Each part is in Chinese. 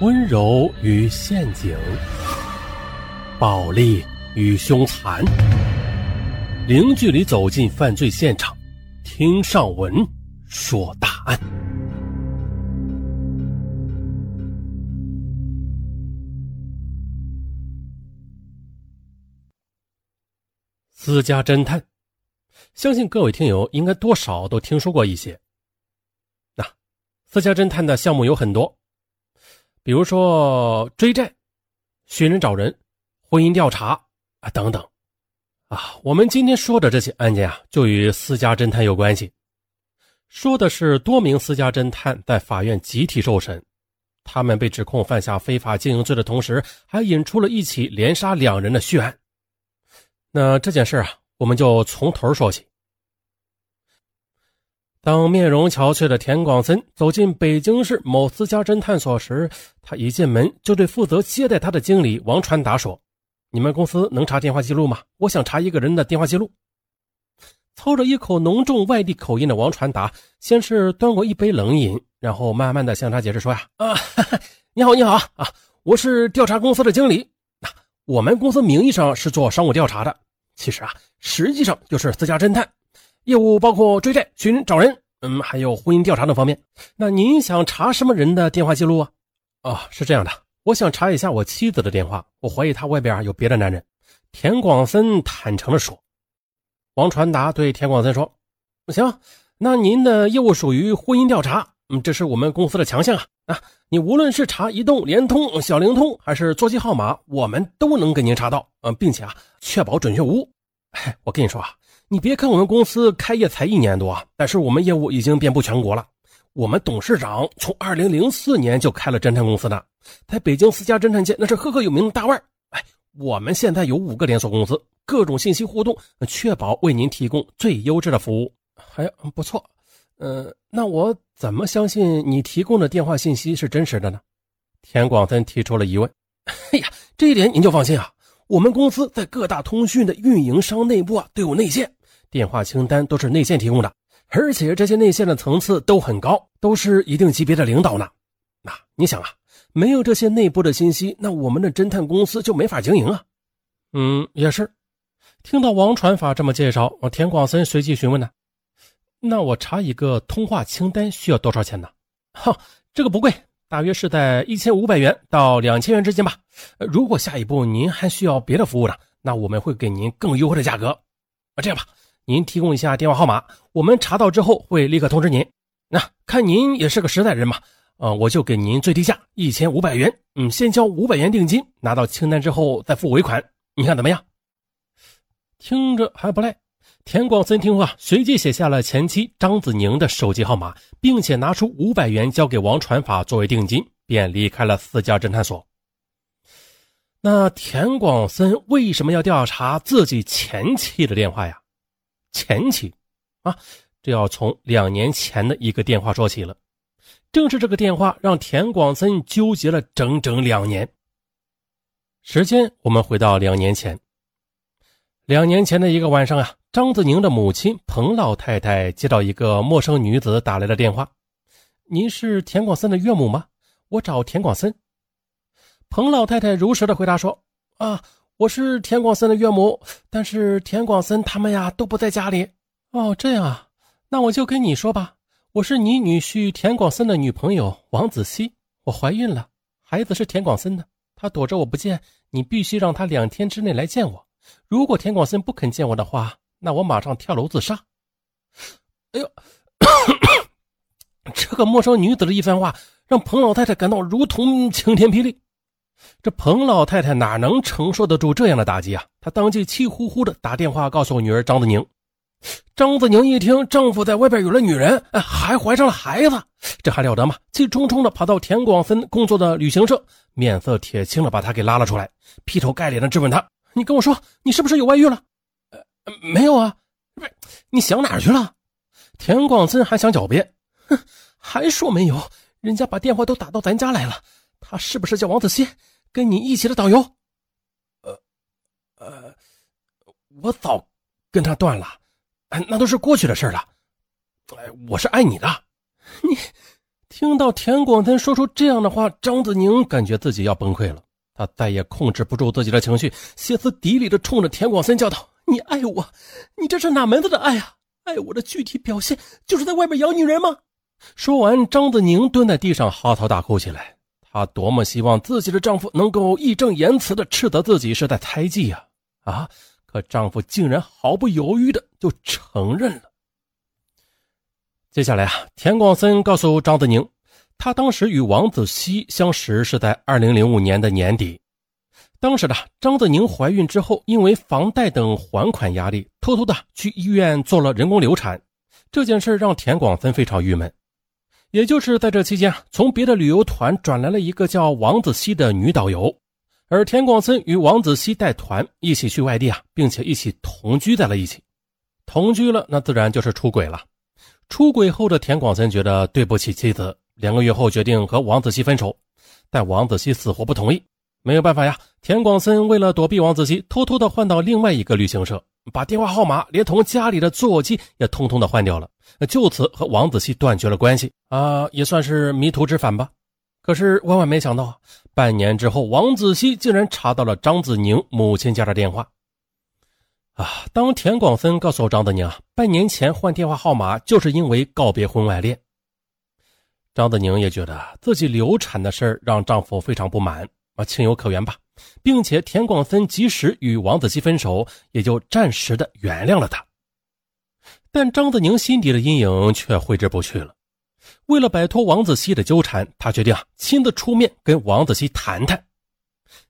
温柔与陷阱，暴力与凶残，零距离走进犯罪现场，听上文说大案。私家侦探，相信各位听友应该多少都听说过一些。那私家侦探的项目有很多。比如说追债、寻人找人、婚姻调查啊等等，啊，我们今天说的这些案件啊，就与私家侦探有关系。说的是多名私家侦探在法院集体受审，他们被指控犯下非法经营罪的同时，还引出了一起连杀两人的血案。那这件事啊，我们就从头说起。当面容憔悴的田广森走进北京市某私家侦探所时，他一进门就对负责接待他的经理王传达说：“你们公司能查电话记录吗？我想查一个人的电话记录。”操着一口浓重外地口音的王传达先是端过一杯冷饮，然后慢慢的向他解释说：“呀，啊，你好，你好啊，我是调查公司的经理。我们公司名义上是做商务调查的，其实啊，实际上就是私家侦探。”业务包括追债、寻找人，嗯，还有婚姻调查等方面。那您想查什么人的电话记录啊？哦，是这样的，我想查一下我妻子的电话，我怀疑她外边有别的男人。田广森坦诚地说。王传达对田广森说：“行，那您的业务属于婚姻调查，嗯，这是我们公司的强项啊。啊，你无论是查移动、联通、小灵通，还是座机号码，我们都能给您查到，嗯，并且啊，确保准确无误。哎，我跟你说啊。”你别看我们公司开业才一年多啊，但是我们业务已经遍布全国了。我们董事长从二零零四年就开了侦探公司呢，在北京私家侦探界那是赫赫有名的大腕哎，我们现在有五个连锁公司，各种信息互动，确保为您提供最优质的服务。还不错，呃，那我怎么相信你提供的电话信息是真实的呢？田广森提出了疑问。哎呀，这一点您就放心啊，我们公司在各大通讯的运营商内部啊都有内线。电话清单都是内线提供的，而且这些内线的层次都很高，都是一定级别的领导呢。那你想啊，没有这些内部的信息，那我们的侦探公司就没法经营啊。嗯，也是。听到王传法这么介绍，我田广森随即询问呢：“那我查一个通话清单需要多少钱呢？”哈，这个不贵，大约是在一千五百元到两千元之间吧。如果下一步您还需要别的服务呢，那我们会给您更优惠的价格。啊，这样吧。您提供一下电话号码，我们查到之后会立刻通知您。那看您也是个实在人嘛，呃，我就给您最低价一千五百元，嗯，先交五百元定金，拿到清单之后再付尾款，你看怎么样？听着还不赖。田广森听话，随即写下了前妻张子宁的手机号码，并且拿出五百元交给王传法作为定金，便离开了私家侦探所。那田广森为什么要调查自己前妻的电话呀？前妻，啊，这要从两年前的一个电话说起了。正是这个电话让田广森纠结了整整两年。时间我们回到两年前，两年前的一个晚上啊，张子宁的母亲彭老太太接到一个陌生女子打来的电话：“您是田广森的岳母吗？我找田广森。”彭老太太如实的回答说：“啊。”我是田广森的岳母，但是田广森他们呀都不在家里。哦，这样啊，那我就跟你说吧，我是你女婿田广森的女朋友王子熙，我怀孕了，孩子是田广森的，他躲着我不见，你必须让他两天之内来见我。如果田广森不肯见我的话，那我马上跳楼自杀。哎呦，这个陌生女子的一番话，让彭老太太感到如同晴天霹雳。这彭老太太哪能承受得住这样的打击啊？她当即气呼呼的打电话告诉女儿张子宁。张子宁一听丈夫在外边有了女人，还怀上了孩子，这还了得吗？气冲冲的跑到田广森工作的旅行社，面色铁青的把他给拉了出来，劈头盖脸的质问他：“你跟我说，你是不是有外遇了？”“呃，没有啊。”“不是，你想哪儿去了？”田广森还想狡辩，哼，还说没有，人家把电话都打到咱家来了。他是不是叫王子熙？跟你一起的导游，呃，呃，我早跟他断了，那都是过去的事了。哎，我是爱你的，你听到田广森说出这样的话，张子宁感觉自己要崩溃了。他再也控制不住自己的情绪，歇斯底里的冲着田广森叫道：“你爱我？你这是哪门子的爱啊？爱我的具体表现就是在外面养女人吗？”说完，张子宁蹲在地上嚎啕大哭起来。她多么希望自己的丈夫能够义正言辞地斥责自己是在猜忌呀！啊！可丈夫竟然毫不犹豫的就承认了。接下来啊，田广森告诉张子宁，他当时与王子熙相识是在二零零五年的年底。当时的张子宁怀孕之后，因为房贷等还款压力，偷偷的去医院做了人工流产。这件事让田广森非常郁闷。也就是在这期间，从别的旅游团转来了一个叫王子熙的女导游，而田广森与王子熙带团一起去外地啊，并且一起同居在了一起。同居了，那自然就是出轨了。出轨后的田广森觉得对不起妻子，两个月后决定和王子熙分手，但王子熙死活不同意。没有办法呀，田广森为了躲避王子熙，偷偷的换到另外一个旅行社，把电话号码连同家里的座机也通通的换掉了。就此和王子熙断绝了关系啊，也算是迷途知返吧。可是万万没想到，半年之后，王子熙竟然查到了张子宁母亲家的电话。啊，当田广森告诉张子宁啊，半年前换电话号码就是因为告别婚外恋。张子宁也觉得自己流产的事让丈夫非常不满啊，情有可原吧，并且田广森及时与王子熙分手，也就暂时的原谅了他。但张子宁心底的阴影却挥之不去了。为了摆脱王子熙的纠缠，他决定啊亲自出面跟王子熙谈谈。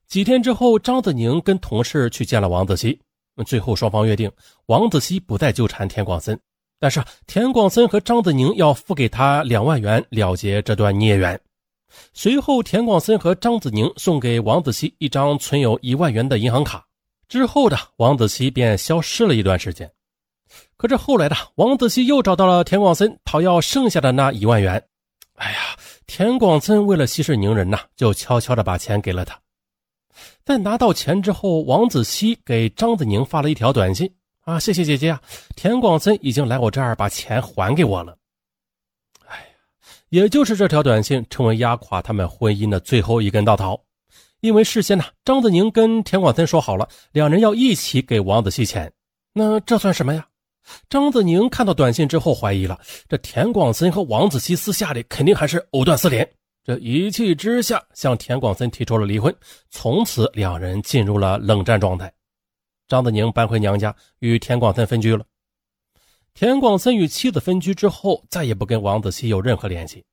几天之后，张子宁跟同事去见了王子熙，最后双方约定王子熙不再纠缠田广森，但是田广森和张子宁要付给他两万元了结这段孽缘。随后，田广森和张子宁送给王子熙一张存有一万元的银行卡。之后的王子熙便消失了一段时间。可是后来的王子熙又找到了田广森讨要剩下的那一万元。哎呀，田广森为了息事宁人呐，就悄悄的把钱给了他。在拿到钱之后，王子熙给张子宁发了一条短信：“啊，谢谢姐姐啊，田广森已经来我这儿把钱还给我了。”哎呀，也就是这条短信成为压垮他们婚姻的最后一根稻草，因为事先呢，张子宁跟田广森说好了，两人要一起给王子熙钱。那这算什么呀？张子宁看到短信之后，怀疑了这田广森和王子熙私下里肯定还是藕断丝连。这一气之下，向田广森提出了离婚，从此两人进入了冷战状态。张子宁搬回娘家，与田广森分居了。田广森与妻子分居之后，再也不跟王子熙有任何联系。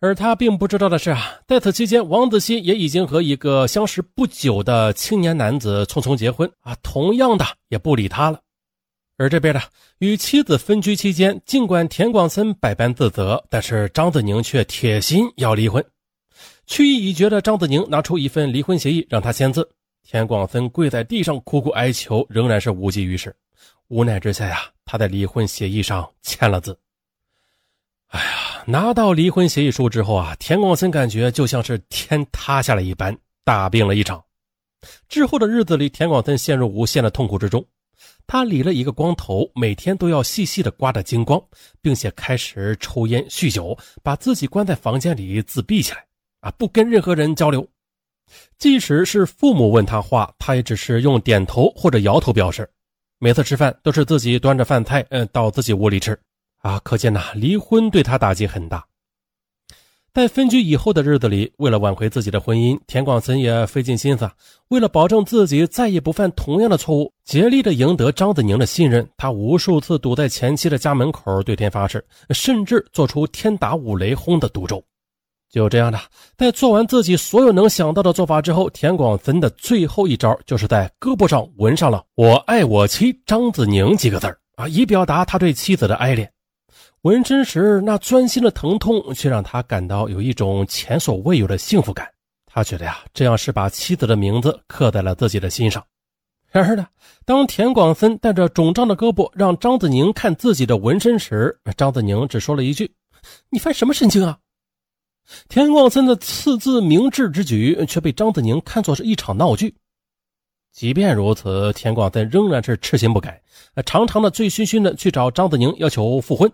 而他并不知道的是啊，在此期间，王子熙也已经和一个相识不久的青年男子匆匆结婚啊，同样的也不理他了。而这边呢，与妻子分居期间，尽管田广森百般自责，但是张子宁却铁心要离婚。去意已决的张子宁拿出一份离婚协议让他签字，田广森跪在地上苦苦哀求，仍然是无济于事。无奈之下呀，他在离婚协议上签了字。哎呀，拿到离婚协议书之后啊，田广森感觉就像是天塌下来一般，大病了一场。之后的日子里，田广森陷入无限的痛苦之中。他理了一个光头，每天都要细细的刮得精光，并且开始抽烟酗酒，把自己关在房间里自闭起来，啊，不跟任何人交流。即使是父母问他话，他也只是用点头或者摇头表示。每次吃饭都是自己端着饭菜，嗯，到自己屋里吃。啊，可见呐，离婚对他打击很大。在分居以后的日子里，为了挽回自己的婚姻，田广森也费尽心思。为了保证自己再也不犯同样的错误，竭力的赢得张子宁的信任，他无数次堵在前妻的家门口对天发誓，甚至做出天打五雷轰的赌咒。就这样的，在做完自己所有能想到的做法之后，田广森的最后一招就是在胳膊上纹上了“我爱我妻张子宁”几个字啊，以表达他对妻子的爱恋。纹身时那钻心的疼痛，却让他感到有一种前所未有的幸福感。他觉得呀，这样是把妻子的名字刻在了自己的心上。然而呢，当田广森带着肿胀的胳膊让张子宁看自己的纹身时，张子宁只说了一句：“你犯什么神经啊？”田广森的次字明智之举，却被张子宁看作是一场闹剧。即便如此，田广森仍然是痴心不改，呃常常的醉醺醺的去找张子宁要求复婚。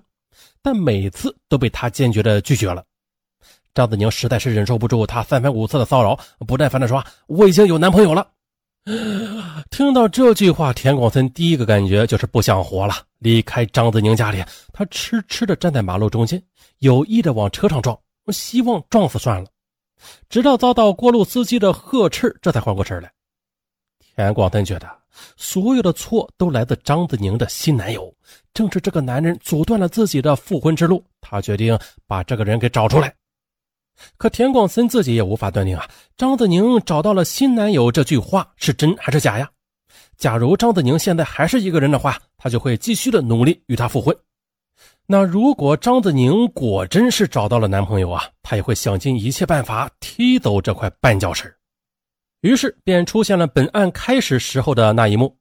但每次都被他坚决的拒绝了张子宁实在是忍受不住他三番五次的骚扰，不耐烦的说：“我已经有男朋友了。”听到这句话，田广森第一个感觉就是不想活了。离开张子宁家里，他痴痴的站在马路中间，有意的往车上撞，希望撞死算了。直到遭到过路司机的呵斥，这才缓过神来。田广森觉得所有的错都来自张子宁的新男友，正是这个男人阻断了自己的复婚之路。他决定把这个人给找出来。可田广森自己也无法断定啊，张子宁找到了新男友这句话是真还是假呀？假如张子宁现在还是一个人的话，他就会继续的努力与他复婚。那如果张子宁果真是找到了男朋友啊，他也会想尽一切办法踢走这块绊脚石。于是便出现了本案开始时候的那一幕。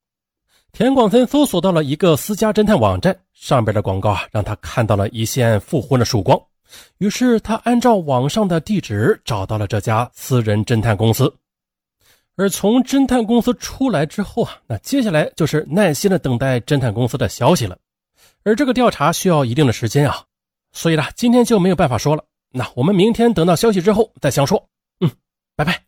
田广森搜索到了一个私家侦探网站，上边的广告啊，让他看到了一线复婚的曙光。于是他按照网上的地址找到了这家私人侦探公司，而从侦探公司出来之后啊，那接下来就是耐心的等待侦探公司的消息了。而这个调查需要一定的时间啊，所以呢，今天就没有办法说了。那我们明天等到消息之后再详说。嗯，拜拜。